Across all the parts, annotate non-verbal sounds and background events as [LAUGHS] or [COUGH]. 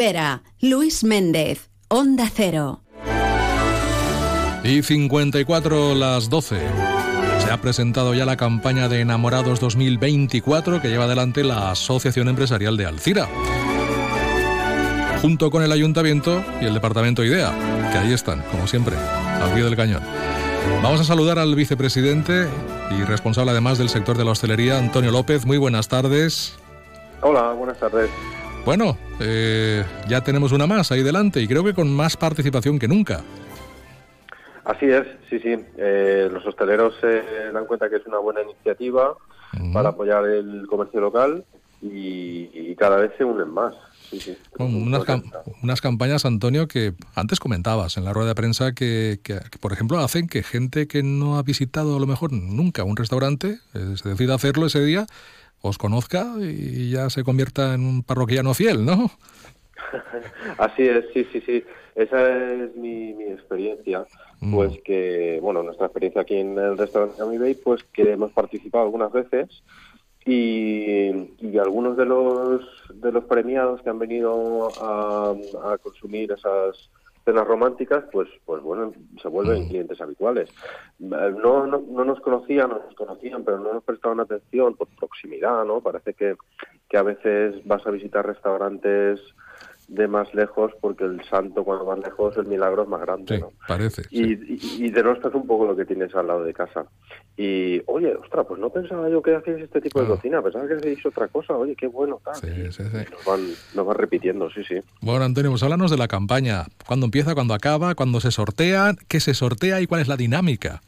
Espera, Luis Méndez, Onda Cero. Y 54 las 12. Se ha presentado ya la campaña de Enamorados 2024 que lleva adelante la Asociación Empresarial de Alcira. Junto con el Ayuntamiento y el Departamento IDEA, que ahí están, como siempre, al pie del cañón. Vamos a saludar al vicepresidente y responsable además del sector de la hostelería, Antonio López. Muy buenas tardes. Hola, buenas tardes. Bueno, eh, ya tenemos una más ahí delante y creo que con más participación que nunca. Así es, sí, sí. Eh, los hosteleros se dan cuenta que es una buena iniciativa para apoyar el comercio local y, cada vez se unen más. Sí, sí. unas, unas, campañas, Antonio, que antes comentabas en la rueda de prensa que, que, por ejemplo, hacen que gente que no ha visitado a lo mejor nunca un restaurante eh, se decida hacerlo ese día os conozca y ya se convierta en un parroquiano fiel, ¿no? [LAUGHS] Así es, sí, sí, sí. Esa es mi, experiencia. Mm. Pues que, bueno, nuestra experiencia aquí en el restaurante Bay, pues que hemos participado algunas veces y, algunos de los de los premiados que han venido a, a consumir esas cenas románticas, pues, pues bueno, se vuelven mm. clientes habituales. No, no, no nos conocían, nos conocían, pero no nos prestaban atención por proximidad, ¿no? Parece que, que a veces vas a visitar restaurantes de más lejos porque el santo cuando más lejos el milagro es más grande sí, parece y, y, y, denostas un poco lo que tienes al lado de casa. Y oye ostras pues no pensaba yo que hacías este tipo de cocina pensaba que hacíais otra cosa oye qué bueno tal. Sí, sí, nos, van, nos van repitiendo sí sí. Bueno Antonio pues háblanos de la campaña. Cuándo empieza cuándo acaba cuándo se sortea qué se sortea y cuál es la dinámica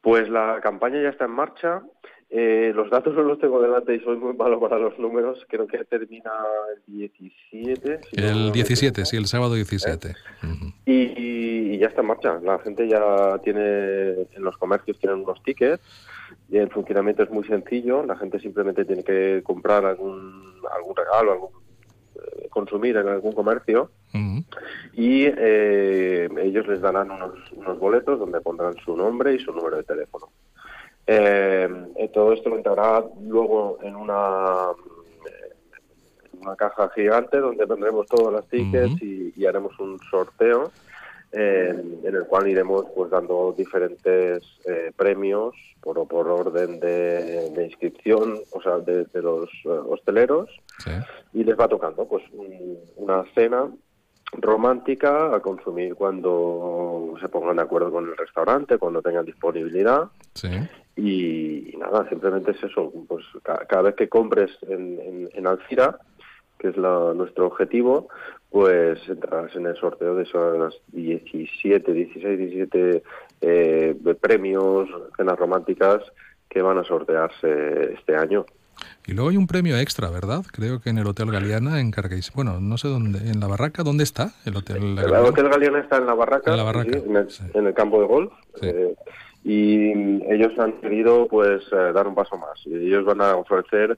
pues la campaña ya está en marcha eh, los datos no los tengo delante y soy muy malo para los números. Creo que termina el 17. el 17, sí, el sábado 17. y, ya está en marcha. La gente ya tiene, en los comercios tienen unos tickets. Y el funcionamiento es muy sencillo. La gente simplemente tiene que comprar algún, algún regalo, algún, eh, consumir en algún comercio. Y eh, ellos les darán unos, unos boletos donde pondrán su nombre y su número de teléfono. Eh, eh, todo esto lo entrará luego en una, una caja gigante donde tendremos todos los tickets y, haremos un sorteo eh, en el cual iremos pues dando diferentes premios por, por orden de, inscripción, o sea, de, los hosteleros y les va tocando pues una cena romántica a consumir cuando se pongan de acuerdo con el restaurante, cuando tengan disponibilidad. Sí. Y, nada, simplemente es eso. Pues cada, vez que compres en, en, Alcira, que es nuestro objetivo, pues entrarás en el sorteo de esos 17, 16, 17 eh, premios, cenas románticas que van a sortearse este año. Y luego hay un premio extra, ¿verdad? Creo que en el Hotel Galeana encarguéis. Bueno, no sé dónde. ¿En la barraca? ¿Dónde está el Hotel Galeana? El Hotel Galeana está en la barraca. En la barraca. en, el, campo de golf. Eh, y ellos han querido pues eh, dar un paso más. Y ellos van a ofrecer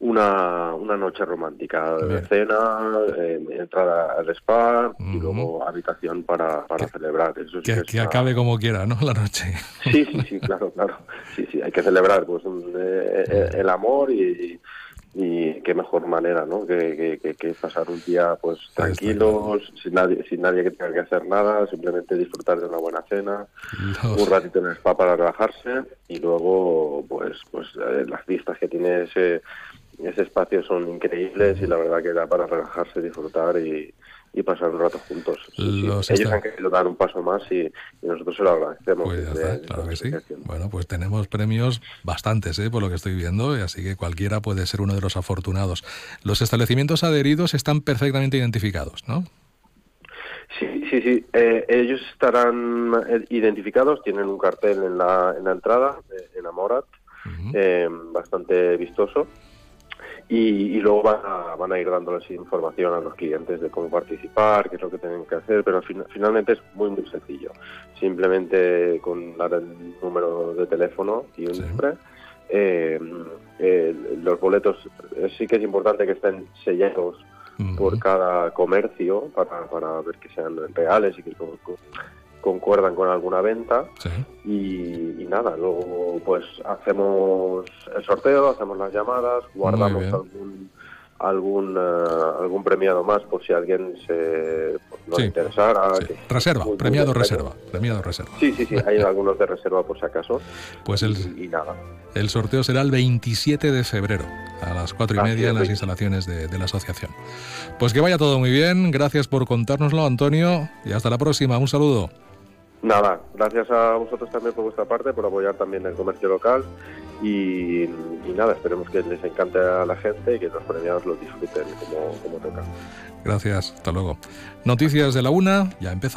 una, una noche romántica de cena, eh, entrada al spa y luego habitación para, para celebrar. Eso que, acabe como quiera, ¿no? [LAUGHS] La noche. Sí, sí, sí, claro, claro. Sí, sí, hay que celebrar pues eh, el amor y, y qué mejor manera no que, que, pasar un día pues tranquilos sin nadie sin nadie que tenga que hacer nada simplemente disfrutar de una buena cena un ratito en el spa para relajarse y luego pues pues eh, las vistas que tiene ese ese espacio son increíbles y la verdad que da para relajarse disfrutar y, y pasar un rato juntos. Ellos han querido dar un paso más y, nosotros se lo agradecemos. Pues claro que sí. Bueno, pues tenemos premios bastantes, ¿eh? por lo que estoy viendo, así que cualquiera puede ser uno de los afortunados. Los establecimientos adheridos están perfectamente identificados, ¿no? Sí, sí, sí. Eh, ellos estarán eh, identificados, tienen un cartel en la, en la entrada, en Amorat, bastante vistoso y, luego van a, van a ir dándoles información a los clientes de cómo participar, qué es lo que tienen que hacer, pero finalmente es muy, muy sencillo. Simplemente con dar el número de teléfono y un nombre. Eh, eh, los boletos eh, sí que es importante que estén sellados por cada comercio para, para ver que sean reales y que concuerdan con alguna venta y, nada, luego pues hacemos el sorteo, hacemos las llamadas, guardamos algún, algún uh, algún premiado más por si alguien se pues, no Sí. interesara. Sí. que- Reserva, muy- premiado reserva, premiado reserva. Sí, sí, sí, hay [LAUGHS] algunos de reserva por si acaso. Pues el, Y, y nada. el sorteo será el 27 de febrero, a las cuatro y media en las instalaciones de, de la asociación. Pues que vaya todo muy bien, gracias por contárnoslo, Antonio, y hasta la próxima. Un saludo. Nada, gracias a vosotros también por vuestra parte, por apoyar también el comercio local y, nada, esperemos que les encante a la gente y que los premiados lo disfruten como, como toca. Gracias, hasta luego. Noticias de la una, ya empezado.